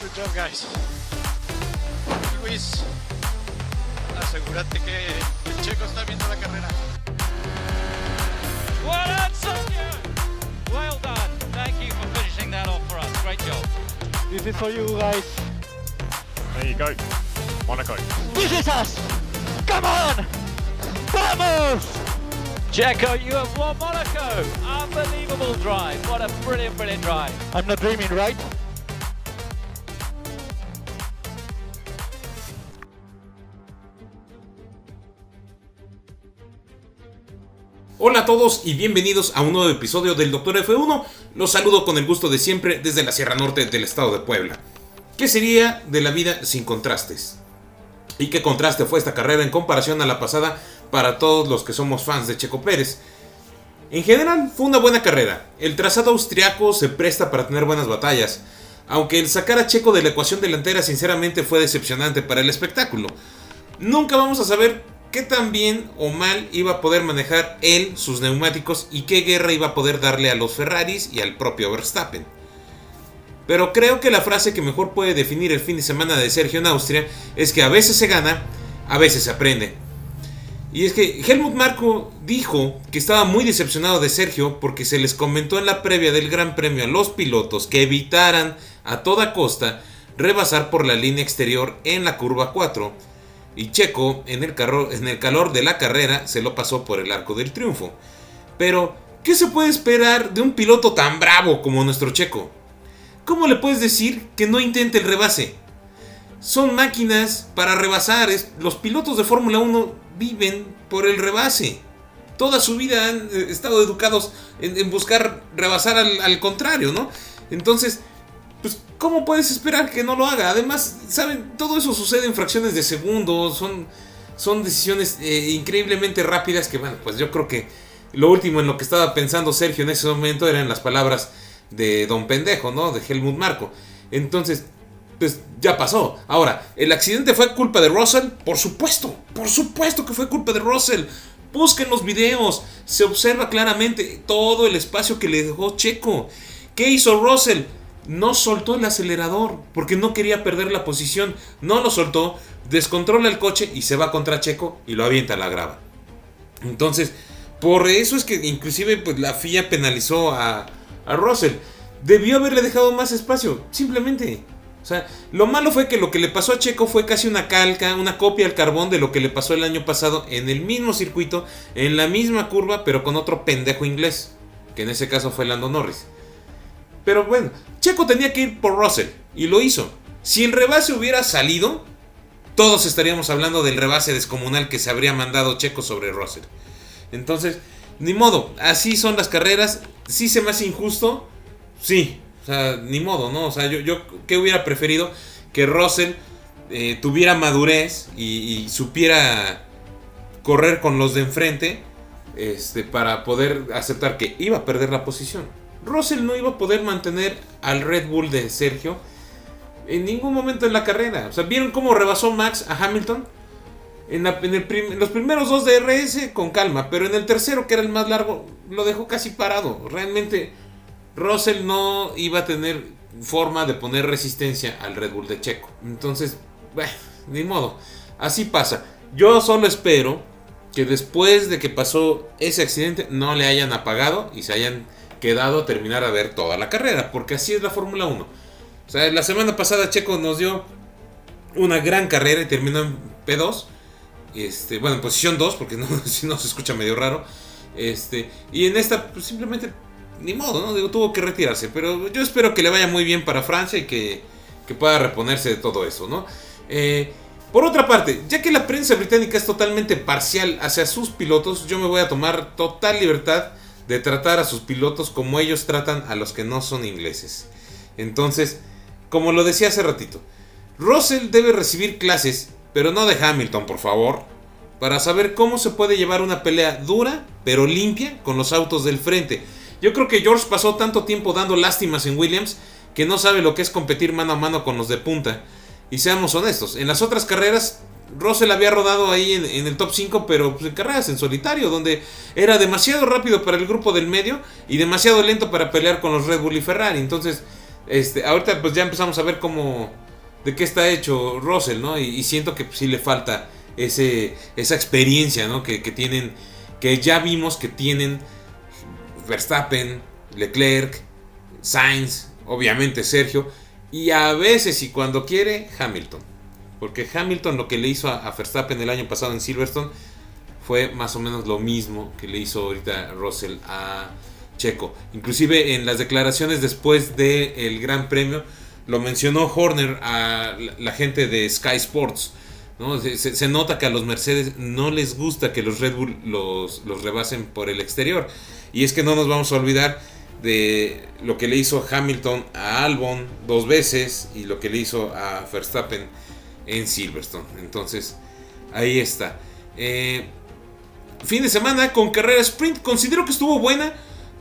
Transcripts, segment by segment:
Good job, guys. Luis, asegúrate que el checo está viendo la carrera. Well done, Sergio. Well done. Thank you for finishing that off for us. Great job. This is for you guys. There you go. Monaco. This is us! Come on! Vamos! Checo, you have won Monaco. Unbelievable drive. What a brilliant, brilliant drive. I'm not dreaming, right? Hola a todos y bienvenidos a un nuevo episodio del Doctor F1. Los saludo con el gusto de siempre desde la Sierra Norte del estado de Puebla. ¿Qué sería de la vida sin contrastes? ¿Y qué contraste fue esta carrera en comparación a la pasada para todos los que somos fans de Checo Pérez? En general fue una buena carrera. El trazado austriaco se presta para tener buenas batallas. Aunque el sacar a Checo de la ecuación delantera sinceramente fue decepcionante para el espectáculo. Nunca vamos a saber qué tan bien o mal iba a poder manejar él sus neumáticos y qué guerra iba a poder darle a los Ferraris y al propio Verstappen. Pero creo que la frase que mejor puede definir el fin de semana de Sergio en Austria es que a veces se gana, a veces se aprende. Y es que Helmut Marko dijo que estaba muy decepcionado de Sergio porque se les comentó en la previa del Gran Premio a los pilotos que evitaran a toda costa rebasar por la línea exterior en la curva 4 y Checo en el, carro, en el calor de la carrera se lo pasó por el arco del triunfo. Pero, ¿qué se puede esperar de un piloto tan bravo como nuestro Checo? ¿Cómo le puedes decir que no intente el rebase? Son máquinas para rebasar. Los pilotos de Fórmula 1 viven por el rebase. Toda su vida han eh, estado educados en, buscar rebasar al, contrario, ¿no? Entonces, pues, ¿cómo puedes esperar que no lo haga? Además, ¿saben? Todo eso sucede en fracciones de segundos. Son, son decisiones eh, increíblemente rápidas que, bueno, pues yo creo que lo último en lo que estaba pensando Sergio en ese momento eran las palabras de Don Pendejo, ¿no? De Helmut Marco. Entonces, pues ya pasó. Ahora, ¿el accidente fue culpa de Russell? Por supuesto, por supuesto que fue culpa de Russell. Busquen los videos, se observa claramente todo el espacio que le dejó Checo. ¿Qué hizo Russell? No soltó el acelerador porque no quería perder la posición. No lo soltó, descontrola el coche y se va contra Checo y lo avienta a la grava. Entonces, por eso es que inclusive pues, la FIA penalizó a, a Russell. Debió haberle dejado más espacio, simplemente. O sea, lo malo fue que lo que le pasó a Checo fue casi una calca, una copia al carbón de lo que le pasó el año pasado en el mismo circuito, en la misma curva, pero con otro pendejo inglés, que en ese caso fue Lando Norris. Pero bueno, Checo tenía que ir por Russell y lo hizo. Si el rebase hubiera salido, todos estaríamos hablando del rebase descomunal que se habría mandado Checo sobre Russell. Entonces, ni modo, así son las carreras. Sí se me hace injusto, sí, o sea, ni modo, ¿no? O sea, yo, yo ¿qué hubiera preferido? Que Russell eh, tuviera madurez y, y, supiera correr con los de enfrente este, para poder aceptar que iba a perder la posición. Russell no iba a poder mantener al Red Bull de Sergio en ningún momento en la carrera. O sea, ¿vieron cómo rebasó Max a Hamilton? En, en, los primeros dos de RS con calma, pero en el tercero, que era el más largo, lo dejó casi parado. Realmente Russell no iba a tener forma de poner resistencia al Red Bull de Checo. Entonces, bueno, ni modo. Así pasa. Yo solo espero que después de que pasó ese accidente no le hayan apagado y se hayan quedado a terminar a ver toda la carrera, porque así es la Fórmula 1. O sea, la semana pasada Checo nos dio una gran carrera y terminó en P2. Este, bueno, en posición 2, porque si no se escucha medio raro. Este, y en esta, pues simplemente ni modo, ¿no? Digo, tuvo que retirarse. Pero yo espero que le vaya muy bien para Francia y que, que pueda reponerse de todo eso, ¿no? Eh, por otra parte, ya que la prensa británica es totalmente parcial hacia sus pilotos, yo me voy a tomar total libertad de tratar a sus pilotos como ellos tratan a los que no son ingleses. Entonces, como lo decía hace ratito, Russell debe recibir clases, pero no de Hamilton, por favor, para saber cómo se puede llevar una pelea dura, pero limpia, con los autos del frente. Yo creo que George pasó tanto tiempo dando lástimas en Williams que no sabe lo que es competir mano a mano con los de punta. Y seamos honestos, en las otras carreras Russell había rodado ahí en, el top 5, pero pues, en carreras en solitario, donde era demasiado rápido para el grupo del medio y demasiado lento para pelear con los Red Bull y Ferrari. Entonces, este, ahorita pues ya empezamos a ver cómo, de qué está hecho Russell, ¿no? Y, siento que sí le falta ese, esa experiencia, ¿no? Que tienen, que ya vimos que tienen Verstappen, Leclerc, Sainz, obviamente Sergio, y a veces y cuando quiere Hamilton. Porque Hamilton lo que le hizo a, Verstappen el año pasado en Silverstone fue más o menos lo mismo que le hizo ahorita Russell a Checo. Inclusive en las declaraciones después del Gran Premio lo mencionó Horner a la, gente de Sky Sports. Se, nota que a los Mercedes no les gusta que los Red Bull los, los rebasen por el exterior. Y es que no nos vamos a olvidar de lo que le hizo Hamilton a Albon dos veces y lo que le hizo a Verstappen en Silverstone. Entonces, ahí está. Eh, fin de semana con carrera sprint. Considero que estuvo buena.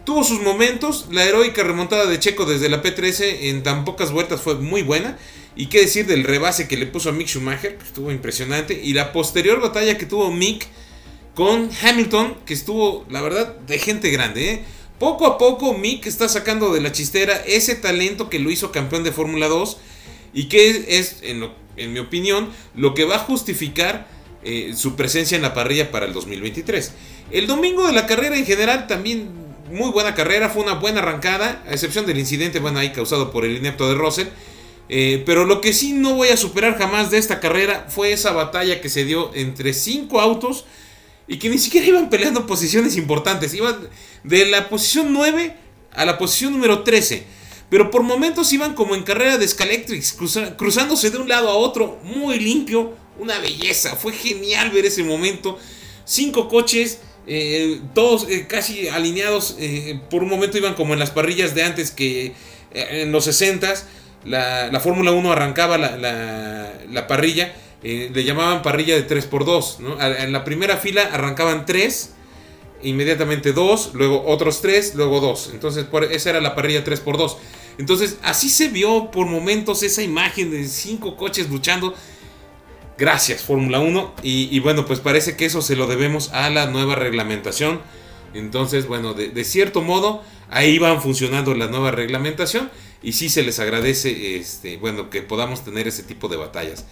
Tuvo sus momentos. La heroica remontada de Checo desde la P13 en tan pocas vueltas fue muy buena. Y qué decir del rebase que le puso a Mick Schumacher, que estuvo impresionante. Y la posterior batalla que tuvo Mick con Hamilton, que estuvo, la verdad, de gente grande. ¿eh? Poco a poco Mick está sacando de la chistera ese talento que lo hizo campeón de Fórmula 2 y que es, en, mi opinión, lo que va a justificar eh, su presencia en la parrilla para el 2023. El domingo de la carrera en general también muy buena carrera, fue una buena arrancada, a excepción del incidente, bueno, ahí causado por el inepto de Russell. Eh, pero lo que sí no voy a superar jamás de esta carrera fue esa batalla que se dio entre cinco autos y que ni siquiera iban peleando posiciones importantes, iban de la posición 9 a la posición número 13. Pero por momentos iban como en carrera de Scalectrics, cruzándose de un lado a otro, muy limpio, una belleza. Fue genial ver ese momento. Cinco coches, eh, todos eh, casi alineados. Eh, por un momento iban como en las parrillas de antes que en los 60s. La, Fórmula 1 arrancaba la, parrilla. le llamaban parrilla de 3x2. En la primera fila arrancaban 3 inmediatamente 2, luego otros 3, luego 2. Entonces, esa era la parrilla 3x2. Entonces, así se vio por momentos esa imagen de cinco coches luchando. Gracias, Fórmula 1. Y, bueno, pues parece que eso se lo debemos a la nueva reglamentación. Entonces, bueno, de, cierto modo, ahí van funcionando la nueva reglamentación. Y sí se les agradece, este, bueno, que podamos tener ese tipo de batallas.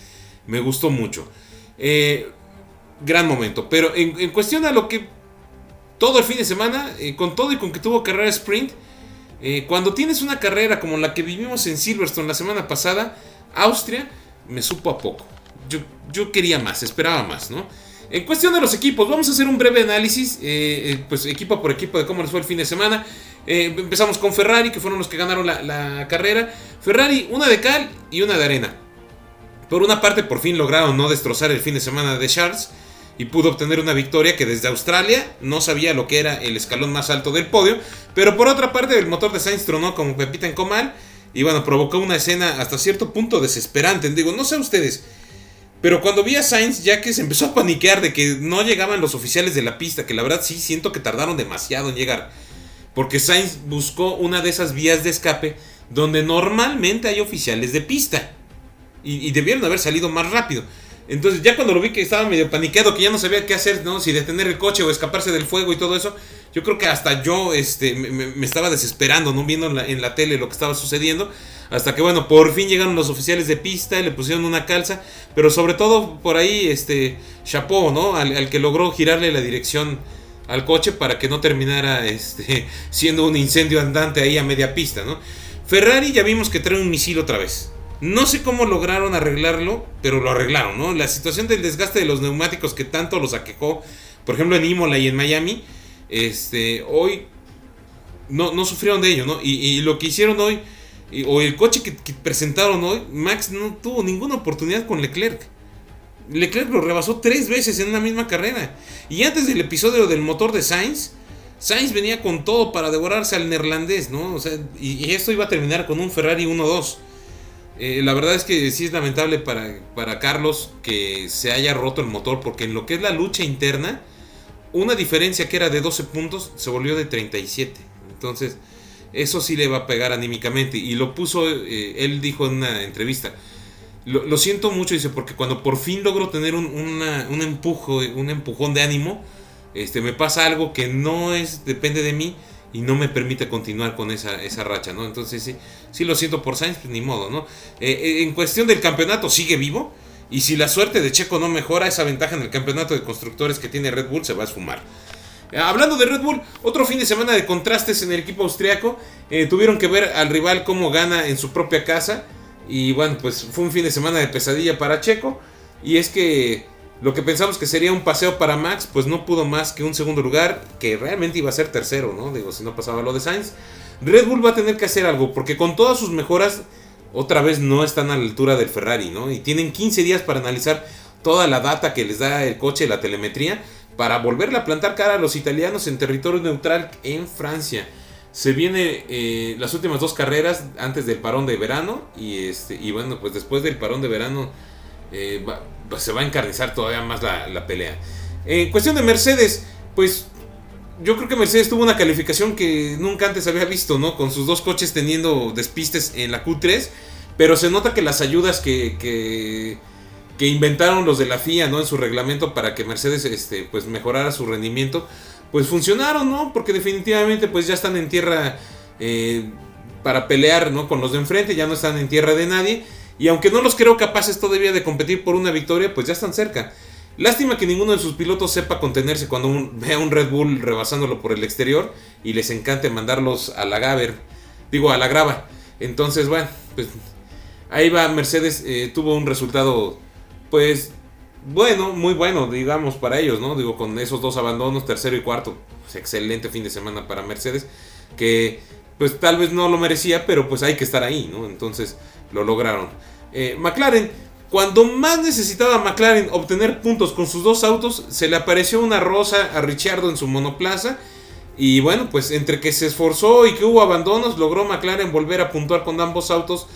Me gustó mucho. Eh, gran momento. Pero en, cuestión a lo que todo el fin de semana, eh, con todo y con que tuvo carrera sprint, eh, cuando tienes una carrera como la que vivimos en Silverstone la semana pasada, Austria me supo a poco. Yo, yo quería más, esperaba más, ¿no? En cuestión de los equipos, vamos a hacer un breve análisis, eh, pues equipo por equipo de cómo les fue el fin de semana. empezamos con Ferrari, que fueron los que ganaron la, carrera. Ferrari, una de cal y una de arena. Por una parte, por fin lograron no destrozar el fin de semana de Charles y pudo obtener una victoria que desde Australia no sabía lo que era el escalón más alto del podio. Pero por otra parte, el motor de Sainz tronó como Pepita en comal y bueno, provocó una escena hasta cierto punto desesperante. Digo, no sé ustedes, pero cuando vi a Sainz, ya que se empezó a paniquear de que no llegaban los oficiales de la pista, que la verdad sí siento que tardaron demasiado en llegar, porque Sainz buscó una de esas vías de escape donde normalmente hay oficiales de pista y, y debieron haber salido más rápido. Entonces ya cuando lo vi que estaba medio paniqueado, que ya no sabía qué hacer, ¿no? Si detener el coche o escaparse del fuego y todo eso, yo creo que hasta yo este, me, estaba desesperando, ¿no? Viendo en la, tele lo que estaba sucediendo. Hasta que bueno, por fin llegaron los oficiales de pista, le pusieron una calza, pero sobre todo por ahí, este, chapó, ¿no? Al, que logró girarle la dirección al coche para que no terminara este, siendo un incendio andante ahí a media pista, ¿no? Ferrari ya vimos que trae un misil otra vez. No sé cómo lograron arreglarlo, pero lo arreglaron, ¿no? La situación del desgaste de los neumáticos que tanto los aquejó, por ejemplo en Imola y en Miami, este, hoy no, sufrieron de ello, ¿no? Y, lo que hicieron hoy, o el coche que, presentaron hoy, Max no tuvo ninguna oportunidad con Leclerc. Leclerc lo rebasó tres veces en una misma carrera. Y antes del episodio del motor de Sainz, Sainz venía con todo para devorarse al neerlandés, ¿no? O sea, y, y esto iba a terminar con un Ferrari 1-2. Eh, la verdad es que sí es lamentable para, para Carlos que se haya roto el motor, porque en lo que es la lucha interna, una diferencia que era de 12 puntos se volvió de 37. Entonces, eso sí le va a pegar anímicamente. Y lo puso, eh, él dijo en una entrevista, lo, siento mucho, dice, porque cuando por fin logro tener un, una- un empujo, un empujón de ánimo, este, me pasa algo que no es, depende de mí y no me permite continuar con esa, esa racha, ¿no? Entonces sí, sí lo siento por Sainz, pues ni modo, ¿no? Eh, eh, en cuestión del campeonato sigue vivo y si la suerte de Checo no mejora, esa ventaja en el campeonato de constructores que tiene Red Bull se va a esfumar. Eh, Hablando de Red Bull, otro fin de semana de contrastes en el equipo austriaco. Tuvieron que ver al rival cómo gana en su propia casa. Y bueno, pues fue un fin de semana de pesadilla para Checo. Y es que lo que pensamos que sería un paseo para Max, pues no pudo más que un segundo lugar, que realmente iba a ser tercero, ¿no? Digo, si no pasaba lo de Sainz. Red Bull va a tener que hacer algo, porque con todas sus mejoras, otra vez no están a la altura del Ferrari, ¿no? Y tienen 15 días para analizar toda la data que les da el coche, la telemetría, para volverle a plantar cara a los italianos en territorio neutral en Francia. Se viene eh, las últimas dos carreras antes del parón de verano y este y bueno pues después del parón de verano eh, va- se va a encarnizar todavía más la, la pelea. En cuestión de Mercedes, pues yo creo que Mercedes tuvo una calificación que nunca antes había visto, ¿no? Con sus dos coches teniendo despistes en la Q3, pero se nota que las ayudas que, que, que inventaron los de la FIA, ¿no? En su reglamento para que Mercedes, este, pues mejorara su rendimiento, pues funcionaron, ¿no? Porque definitivamente, pues ya están en tierra eh, para pelear, ¿no? Con los de enfrente, ya no están en tierra de nadie. Y aunque no los creo capaces todavía de competir por una victoria, pues ya están cerca. Lástima que ninguno de sus pilotos sepa contenerse cuando un- ve a un Red Bull rebasándolo por el exterior y les encante mandarlos a la Gaber, digo a la grava. Entonces, bueno, pues ahí va Mercedes, eh, tuvo un resultado, pues bueno, muy bueno, digamos, para ellos, ¿no? Digo, con esos dos abandonos, tercero y cuarto, pues, excelente fin de semana para Mercedes, que pues tal vez no lo merecía, pero pues hay que estar ahí, ¿no? Entonces lo lograron. Eh, McLaren, cuando más necesitaba McLaren obtener puntos con sus dos autos, se le apareció una rosa a Ricciardo en su monoplaza. Y bueno, pues entre que se esforzó y que hubo abandonos, logró McLaren volver a puntuar con ambos autos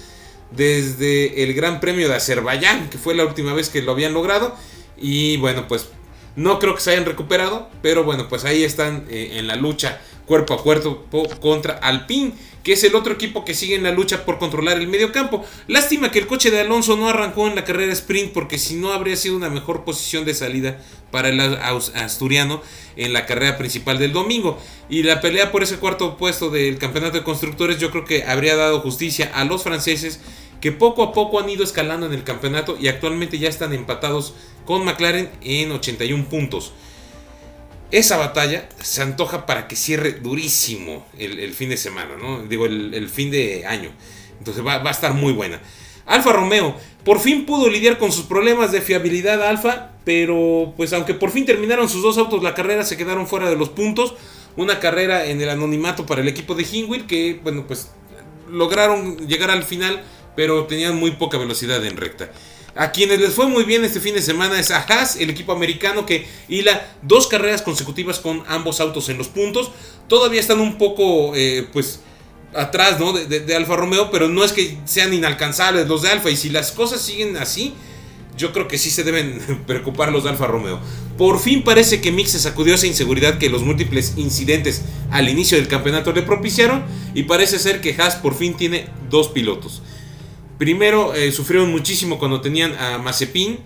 desde el Gran Premio de Azerbaiyán, que fue la última vez que lo habían logrado. Y bueno, pues no creo que se hayan recuperado, pero bueno, pues ahí están eh, en la lucha cuerpo a cuerpo po- contra Alpine, que es el otro equipo que sigue en la lucha por controlar el medio campo. Lástima que el coche de Alonso no arrancó en la carrera sprint, porque si no habría sido una mejor posición de salida para el asturiano en la carrera principal del domingo. Y la pelea por ese cuarto puesto del campeonato de constructores yo creo que habría dado justicia a los franceses que poco a poco han ido escalando en el campeonato y actualmente ya están empatados con McLaren en 81 puntos. Esa batalla se antoja para que cierre durísimo el, fin de semana, ¿no? Digo, el, fin de año. Entonces va, va a estar muy buena. Alfa Romeo, por fin pudo lidiar con sus problemas de fiabilidad Alfa, pero pues aunque por fin terminaron sus dos autos la carrera, se quedaron fuera de los puntos. Una carrera en el anonimato para el equipo de Hingwil, que bueno, pues lograron llegar al final, pero tenían muy poca velocidad en recta. A quienes les fue muy bien este fin de semana es a Haas, el equipo americano que hila dos carreras consecutivas con ambos autos en los puntos. Todavía están un poco, eh, pues, atrás, ¿no? De, Alfa Romeo, pero no es que sean inalcanzables los de Alfa. Y si las cosas siguen así, yo creo que sí se deben preocupar los de Alfa Romeo. Por fin parece que Mick se sacudió esa inseguridad que los múltiples incidentes al inicio del campeonato le propiciaron. Y parece ser que Haas por fin tiene dos pilotos. Primero eh, sufrieron muchísimo cuando tenían a Mazepin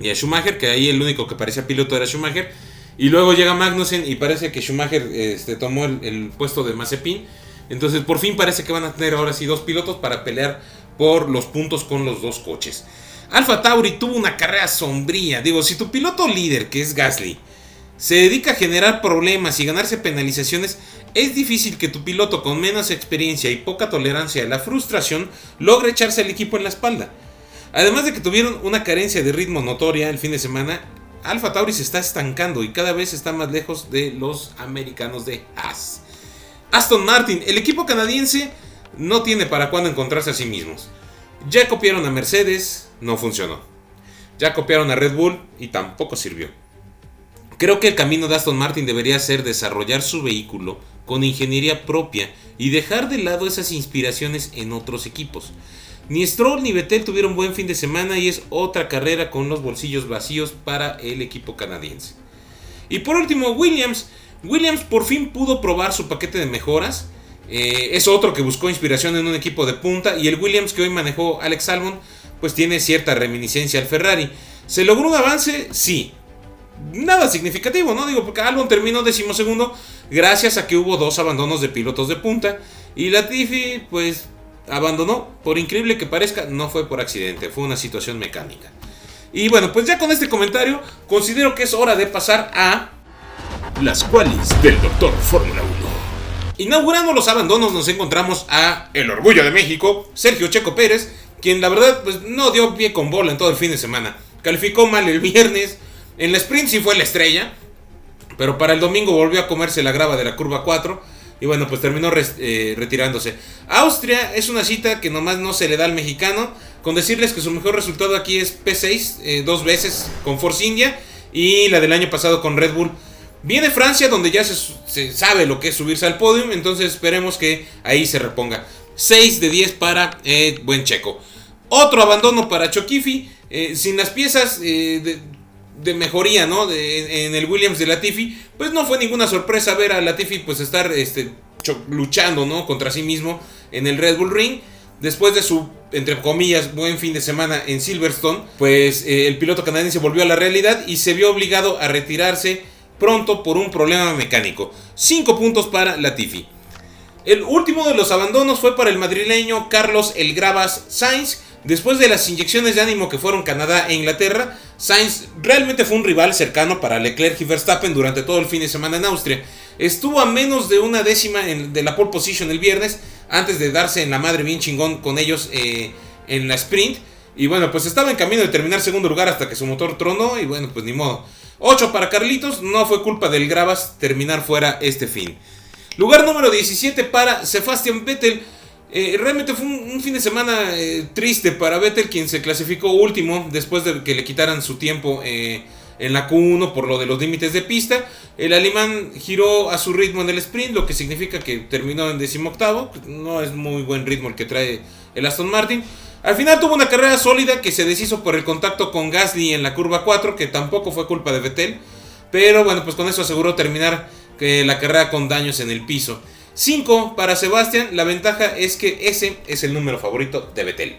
y a Schumacher, que ahí el único que parecía piloto era Schumacher. Y luego llega Magnussen y parece que Schumacher este, tomó el, el puesto de Mazepin. Entonces por fin parece que van a tener ahora sí dos pilotos para pelear por los puntos con los dos coches. Alfa Tauri tuvo una carrera sombría. Digo, si tu piloto líder, que es Gasly, se dedica a generar problemas y ganarse penalizaciones, es difícil que tu piloto con menos experiencia y poca tolerancia a la frustración logre echarse al equipo en la espalda. Además de que tuvieron una carencia de ritmo notoria el fin de semana, Alfa Tauri se está estancando y cada vez está más lejos de los americanos de Haas. Aston Martin, el equipo canadiense, no tiene para cuándo encontrarse a sí mismos. Ya copiaron a Mercedes, no funcionó. Ya copiaron a Red Bull y tampoco sirvió. Creo que el camino de Aston Martin debería ser desarrollar su vehículo con ingeniería propia y dejar de lado esas inspiraciones en otros equipos. Ni Stroll ni Vettel tuvieron buen fin de semana y es otra carrera con los bolsillos vacíos para el equipo canadiense. Y por último, Williams. Williams por fin pudo probar su paquete de mejoras. Eh, es otro que buscó inspiración en un equipo de punta. Y el Williams que hoy manejó Alex Albon, pues tiene cierta reminiscencia al Ferrari. ¿Se logró un avance? Sí. Nada significativo, ¿no? Digo, porque Albon terminó decimosegundo gracias a que hubo dos abandonos de pilotos de punta. Y Latifi, pues, abandonó. Por increíble que parezca, no fue por accidente, fue una situación mecánica. Y bueno, pues ya con este comentario, considero que es hora de pasar a las cuales del Doctor Fórmula 1. Inaugurando los abandonos nos encontramos a el orgullo de México, Sergio Checo Pérez, quien la verdad pues no dio pie con bola en todo el fin de semana. Calificó mal el viernes, en la sprint sí fue la estrella, pero para el domingo volvió a comerse la grava de la curva 4 y bueno pues terminó eh, retirándose. Austria es una cita que nomás no se le da al mexicano, con decirles que su mejor resultado aquí es P6 eh, dos veces con Force India y la del año pasado con Red Bull. Viene Francia, donde ya se, sabe lo que es subirse al podio, entonces esperemos que ahí se reponga. 6 de 10 para eh, buen checo. Otro abandono para Chokifi, eh, sin las piezas mejoría ¿no? en el Williams de Latifi, pues no fue ninguna sorpresa ver a Latifi pues estar este, luchando ¿no? contra sí mismo en el Red Bull Ring. Después de su, entre comillas, buen fin de semana en Silverstone, pues el piloto canadiense volvió a la realidad y se vio obligado a retirarse pronto por un problema mecánico. 5 puntos para Latifi. El último de los abandonos fue para el madrileño Carlos El Gravas Sainz. Después de las inyecciones de ánimo que fueron Canadá e Inglaterra, Sainz realmente fue un rival cercano para Leclerc y Verstappen durante todo el fin de semana en Austria. Estuvo a menos de una décima de la pole position el viernes, antes de darse en la madre bien chingón con ellos eh, en la sprint. Y bueno, pues estaba en camino de terminar segundo lugar hasta que su motor tronó y bueno, pues ni modo. 8 para Carlitos, no fue culpa del Gravas terminar fuera este fin. Lugar número 17 para Sebastian Vettel. Eh, realmente fue un, fin de semana eh, triste para Vettel, quien se clasificó último después de que le quitaran su tiempo eh, en la Q1 por lo de los límites de pista. El alemán giró a su ritmo en el sprint, lo que significa que terminó en decimoctavo. No es muy buen ritmo el que trae el Aston Martin. Al final tuvo una carrera sólida que se deshizo por el contacto con Gasly en la curva 4, que tampoco fue culpa de Vettel. Pero bueno, pues con eso aseguró terminar la carrera con daños en el piso. 5 para Sebastián, la ventaja es que ese es el número favorito de Vettel.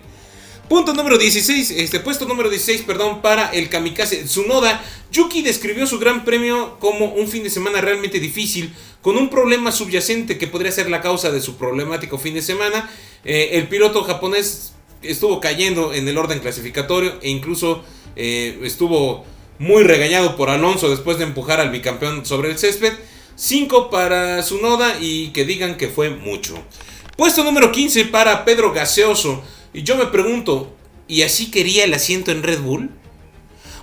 Punto número 16, este puesto número 16, perdón, para el kamikaze Tsunoda. Yuki describió su gran premio como un fin de semana realmente difícil, con un problema subyacente que podría ser la causa de su problemático fin de semana. Eh, el piloto japonés estuvo cayendo en el orden clasificatorio e incluso eh, estuvo muy regañado por Alonso después de empujar al bicampeón sobre el césped. 5 para su noda y que digan que fue mucho. Puesto número 15 para Pedro Gaseoso. Y yo me pregunto, ¿y así quería el asiento en Red Bull?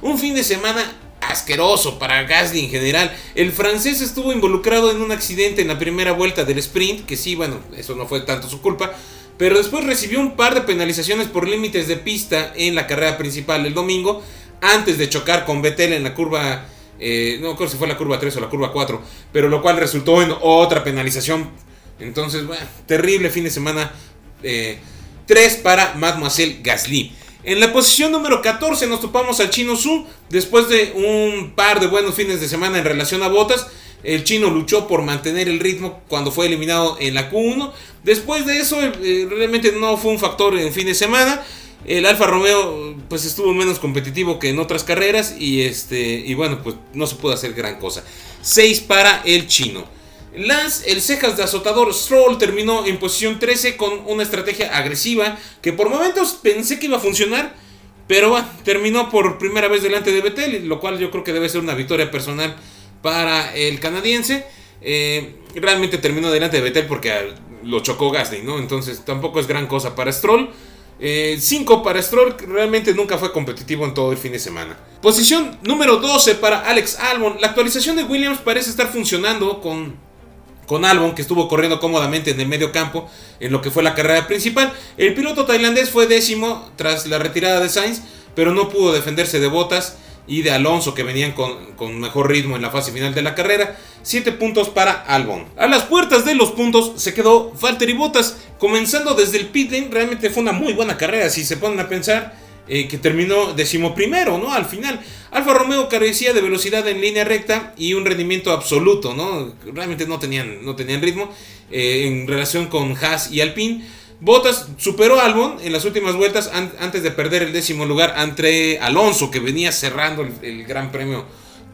Un fin de semana asqueroso para Gasly en general. El francés estuvo involucrado en un accidente en la primera vuelta del sprint, que sí, bueno, eso no fue tanto su culpa, pero después recibió un par de penalizaciones por límites de pista en la carrera principal el domingo, antes de chocar con Vettel en la curva, eh, no creo si fue la curva 3 o la curva 4, pero lo cual resultó en otra penalización. Entonces, bueno, terrible fin de semana. 3 eh, para Mademoiselle Gasly. En la posición número 14 nos topamos al Chino Su, después de un par de buenos fines de semana en relación a botas. El chino luchó por mantener el ritmo cuando fue eliminado en la Q1. Después de eso, eh, realmente no fue un factor en fin de semana. El Alfa Romeo pues estuvo menos competitivo que en otras carreras y este y bueno, pues no se pudo hacer gran cosa. 6 para el chino. Lance, el cejas de azotador Stroll terminó en posición 13 con una estrategia agresiva que por momentos pensé que iba a funcionar, pero bueno, terminó por primera vez delante de Vettel, lo cual yo creo que debe ser una victoria personal para el canadiense. Eh, realmente terminó delante de Vettel porque lo chocó Gasly, ¿no? Entonces tampoco es gran cosa para Stroll. 5 eh, para Stroll, realmente nunca fue competitivo en todo el fin de semana. Posición número 12 para Alex Albon. La actualización de Williams parece estar funcionando con, con Albon, que estuvo corriendo cómodamente en el medio campo en lo que fue la carrera principal. El piloto tailandés fue décimo tras la retirada de Sainz, pero no pudo defenderse de botas y de Alonso que venían con, mejor ritmo en la fase final de la carrera. 7 puntos para Albon. A las puertas de los puntos se quedó Valtteri Bottas comenzando desde el pit lane. Realmente fue una muy buena carrera si se ponen a pensar eh, que terminó decimoprimero, ¿no? Al final. Alfa Romeo carecía de velocidad en línea recta y un rendimiento absoluto, ¿no? Realmente no tenían, no tenían ritmo eh, en relación con Haas y Alpine. Bottas superó a Albon en las últimas vueltas antes de perder el décimo lugar entre Alonso, que venía cerrando el, Gran Premio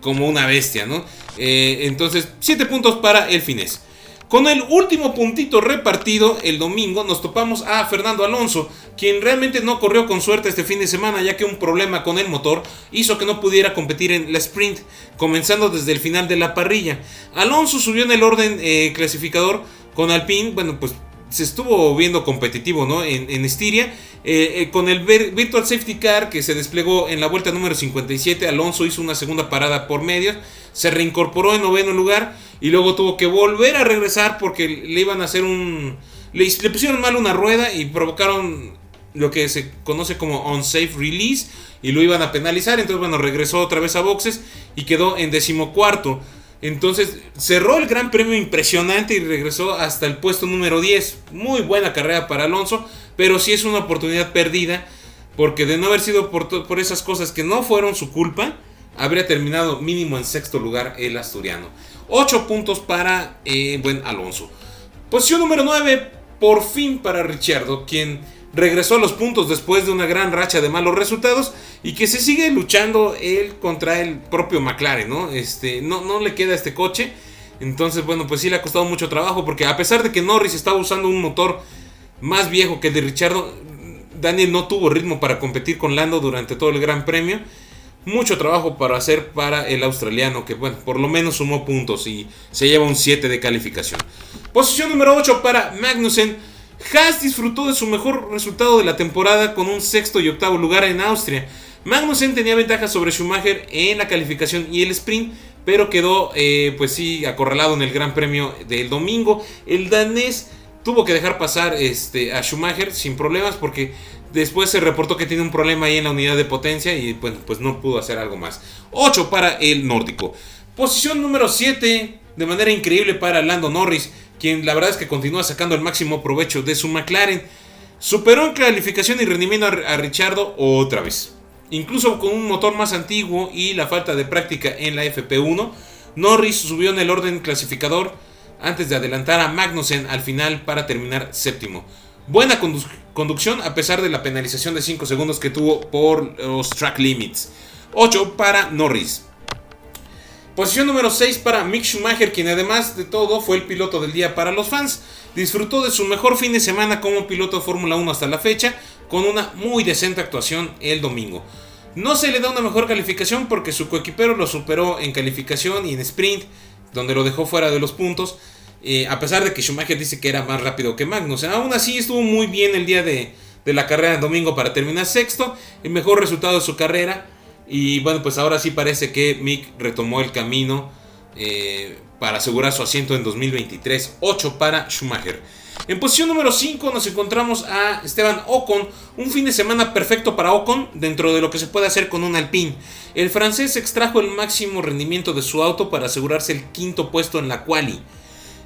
como una bestia, ¿no? Eh, entonces, 7 puntos para el finés. Con el último puntito repartido el domingo nos topamos a Fernando Alonso, quien realmente no corrió con suerte este fin de semana ya que un problema con el motor hizo que no pudiera competir en la sprint, comenzando desde el final de la parrilla. Alonso subió en el orden eh, clasificador con Alpine, bueno pues se estuvo viendo competitivo ¿no? en, en Estiria. Eh, eh, con el Virtual Safety Car que se desplegó en la vuelta número 57, Alonso hizo una segunda parada por medio, se reincorporó en noveno lugar y luego tuvo que volver a regresar porque le iban a hacer un... Le, pusieron mal una rueda y provocaron lo que se conoce como unsafe release y lo iban a penalizar. Entonces, bueno, regresó otra vez a boxes y quedó en decimocuarto. Entonces cerró el Gran Premio impresionante y regresó hasta el puesto número 10. Muy buena carrera para Alonso, pero sí es una oportunidad perdida porque de no haber sido por, por esas cosas que no fueron su culpa, habría terminado mínimo en sexto lugar el asturiano. 8 puntos para eh, buen Alonso. Posición número 9, por fin para Richardo, quien regresó a los puntos después de una gran racha de malos resultados y que se sigue luchando él contra el propio McLaren, ¿no? Este, no, no le queda este coche. Entonces, bueno, pues sí le ha costado mucho trabajo porque a pesar de que Norris estaba usando un motor más viejo que el de Richardo, Daniel no tuvo ritmo para competir con Lando durante todo el Gran Premio mucho trabajo para hacer para el australiano, que bueno, por lo menos sumó puntos y se lleva un 7 de calificación. Posición número 8 para Magnussen. Haas disfrutó de su mejor resultado de la temporada con un sexto y octavo lugar en Austria. Magnussen tenía ventaja sobre Schumacher en la calificación y el sprint, pero quedó eh, pues sí acorralado en el Gran Premio del domingo. El danés tuvo que dejar pasar este, a Schumacher sin problemas porque Después se reportó que tiene un problema ahí en la unidad de potencia y pues, pues no pudo hacer algo más. 8 para el nórdico. Posición número 7, de manera increíble para Lando Norris, quien la verdad es que continúa sacando el máximo provecho de su McLaren. Superó en calificación y rendimiento a Richardo otra vez. Incluso con un motor más antiguo y la falta de práctica en la FP1, Norris subió en el orden clasificador antes de adelantar a Magnussen al final para terminar séptimo. Buena conducción a pesar de la penalización de 5 segundos que tuvo por los track limits. 8 para Norris. Posición número 6 para Mick Schumacher, quien además de todo fue el piloto del día para los fans. Disfrutó de su mejor fin de semana como piloto de Fórmula 1 hasta la fecha, con una muy decente actuación el domingo. No se le da una mejor calificación porque su coequipero lo superó en calificación y en sprint, donde lo dejó fuera de los puntos. Eh, a pesar de que Schumacher dice que era más rápido que Magnussen. Aún así estuvo muy bien el día de, la carrera de domingo para terminar sexto. El mejor resultado de su carrera. Y bueno, pues ahora sí parece que Mick retomó el camino eh, para asegurar su asiento en 2023. 8 para Schumacher. En posición número 5 nos encontramos a Esteban Ocon, un fin de semana perfecto para Ocon dentro de lo que se puede hacer con un Alpine. El francés extrajo el máximo rendimiento de su auto para asegurarse el quinto puesto en la quali.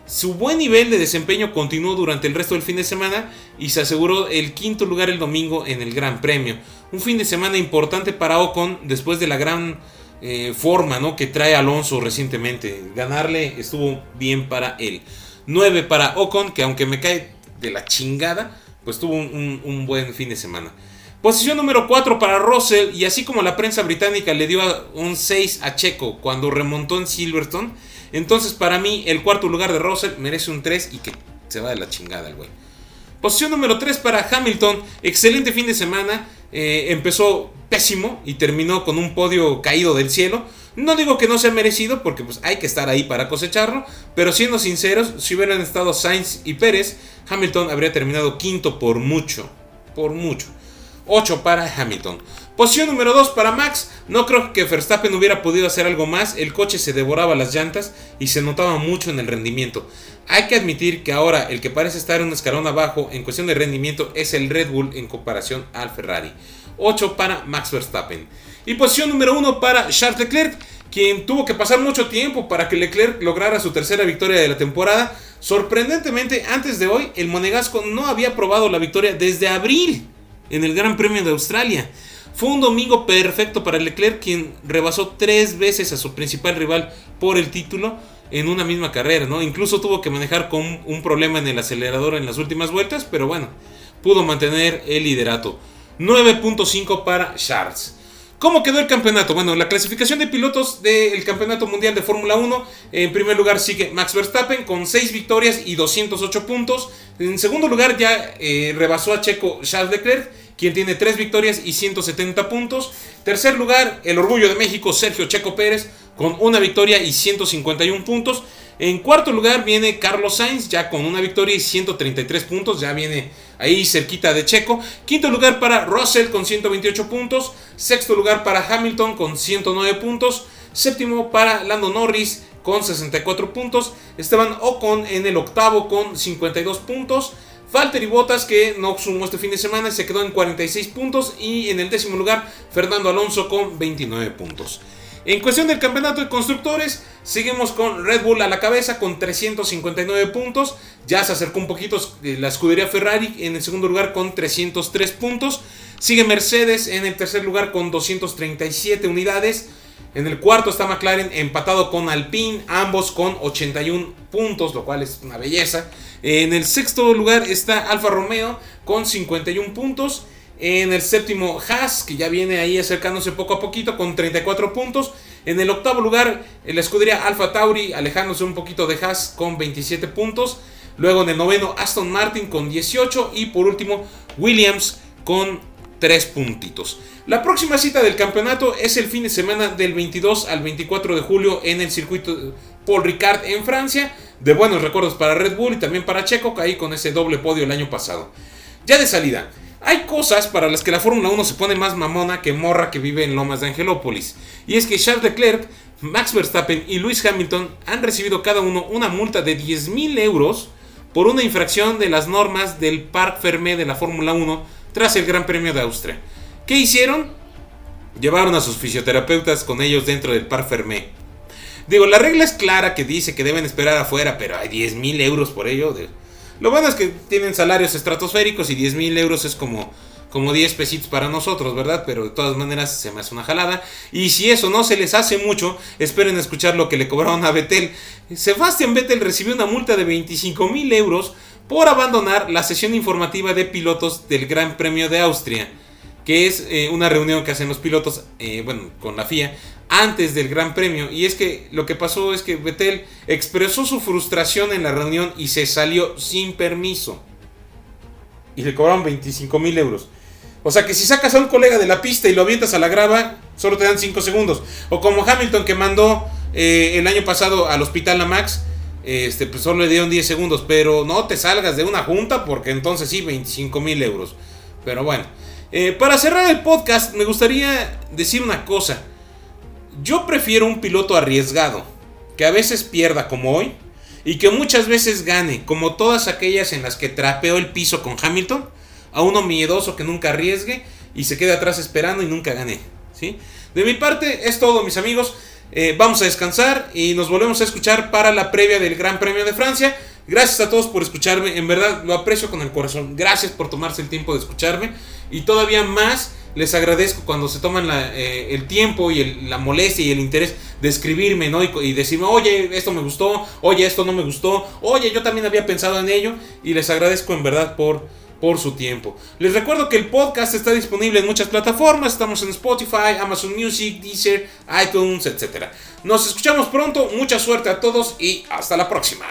Su buen nivel de desempeño continuó durante el resto del fin de semana y se aseguró el quinto lugar el domingo en el Gran Premio. Un fin de semana importante para Ocon después de la gran eh, forma ¿no? que trae Alonso recientemente. Ganarle estuvo bien para él. 9 para Ocon, que aunque me cae de la chingada, pues tuvo un, buen fin de semana. Posición número 4 para Russell y así como la prensa británica le dio un 6 a Checo cuando remontó en Silverstone entonces, para mí, el cuarto lugar de Russell merece un 3 y que se va de la chingada el güey. Posición número 3 para Hamilton. Excelente fin de semana. Eh, empezó pésimo y terminó con un podio caído del cielo. No digo que no sea merecido porque pues hay que estar ahí para cosecharlo. Pero siendo sinceros, si hubieran estado Sainz y Pérez, Hamilton habría terminado quinto por mucho. Por mucho. 8 para Hamilton. Posición número 2 para Max. No creo que Verstappen hubiera podido hacer algo más. El coche se devoraba las llantas y se notaba mucho en el rendimiento. Hay que admitir que ahora el que parece estar un escalón abajo en cuestión de rendimiento es el Red Bull en comparación al Ferrari. 8 para Max Verstappen. Y posición número 1 para Charles Leclerc, quien tuvo que pasar mucho tiempo para que Leclerc lograra su tercera victoria de la temporada. Sorprendentemente, antes de hoy, el monegasco no había probado la victoria desde abril en el Gran Premio de Australia. Fue un domingo perfecto para Leclerc, quien rebasó tres veces a su principal rival por el título en una misma carrera, ¿no? Incluso tuvo que manejar con un problema en el acelerador en las últimas vueltas, pero bueno, pudo mantener el liderato. 9.5 para Charles. ¿Cómo quedó el campeonato? Bueno, la clasificación de pilotos del Campeonato Mundial de Fórmula 1. En primer lugar sigue Max Verstappen con 6 victorias y 208 puntos. En segundo lugar ya eh, rebasó a Checo Charles Leclerc, quien tiene 3 victorias y 170 puntos. Tercer lugar, el orgullo de México, Sergio Checo Pérez, con una victoria y 151 puntos. En cuarto lugar viene Carlos Sainz, ya con una victoria y 133 puntos, ya viene ahí cerquita de Checo. Quinto lugar para Russell con 128 puntos. Sexto lugar para Hamilton con 109 puntos. Séptimo para Lando Norris con 64 puntos. Esteban Ocon en el octavo con 52 puntos. Valtteri Bottas que no sumó este fin de semana se quedó en 46 puntos y en el décimo lugar Fernando Alonso con 29 puntos. En cuestión del campeonato de constructores, seguimos con Red Bull a la cabeza con 359 puntos. Ya se acercó un poquito eh, la escudería Ferrari en el segundo lugar con 303 puntos. Sigue Mercedes en el tercer lugar con 237 unidades. En el cuarto está McLaren empatado con Alpine, ambos con 81 puntos, lo cual es una belleza. En el sexto lugar está Alfa Romeo con 51 puntos. En el séptimo, Haas, que ya viene ahí acercándose poco a poquito con 34 puntos. En el octavo lugar, la escudería Alfa Tauri, alejándose un poquito de Haas con 27 puntos. Luego en el noveno, Aston Martin con 18. Y por último, Williams con 3 puntitos. La próxima cita del campeonato es el fin de semana del 22 al 24 de julio en el circuito Paul Ricard en Francia. De buenos recuerdos para Red Bull y también para Checo, ahí con ese doble podio el año pasado. Ya de salida, hay cosas para las que la Fórmula 1 se pone más mamona que morra que vive en Lomas de Angelópolis. Y es que Charles Leclerc, Max Verstappen y Lewis Hamilton han recibido cada uno una multa de 10.000 euros por una infracción de las normas del Parc Fermé de la Fórmula 1 tras el Gran Premio de Austria. ¿Qué hicieron? Llevaron a sus fisioterapeutas con ellos dentro del Parc Fermé. Digo, la regla es clara que dice que deben esperar afuera, pero hay 10.000 euros por ello. Lo bueno es que tienen salarios estratosféricos y 10 mil euros es como, como 10 pesitos para nosotros, ¿verdad? Pero de todas maneras se me hace una jalada. Y si eso no se les hace mucho, esperen escuchar lo que le cobraron a Betel. Sebastián Vettel recibió una multa de 25 mil euros por abandonar la sesión informativa de pilotos del Gran Premio de Austria, que es eh, una reunión que hacen los pilotos, eh, bueno, con la FIA, antes del Gran Premio. Y es que lo que pasó es que Vettel expresó su frustración en la reunión y se salió sin permiso. Y le cobraron 25 mil euros. O sea que si sacas a un colega de la pista y lo avientas a la grava, solo te dan 5 segundos. O como Hamilton que mandó eh, el año pasado al hospital a Max, este, pues solo le dieron 10 segundos. Pero no te salgas de una junta porque entonces sí, 25 mil euros. Pero bueno, eh, para cerrar el podcast me gustaría decir una cosa. Yo prefiero un piloto arriesgado, que a veces pierda como hoy, y que muchas veces gane, como todas aquellas en las que trapeó el piso con Hamilton, a uno miedoso que nunca arriesgue y se quede atrás esperando y nunca gane. ¿sí? De mi parte es todo mis amigos, eh, vamos a descansar y nos volvemos a escuchar para la previa del Gran Premio de Francia. Gracias a todos por escucharme, en verdad lo aprecio con el corazón. Gracias por tomarse el tiempo de escucharme y todavía más les agradezco cuando se toman eh, el tiempo y la molestia y el interés de escribirme, ¿no? Y, decirme, oye, esto me gustó, oye, esto no me gustó, oye, yo también había pensado en ello. Y les agradezco en verdad por, por su tiempo. Les recuerdo que el podcast está disponible en muchas plataformas. Estamos en Spotify, Amazon Music, Deezer, iTunes, etc. Nos escuchamos pronto. Mucha suerte a todos y hasta la próxima.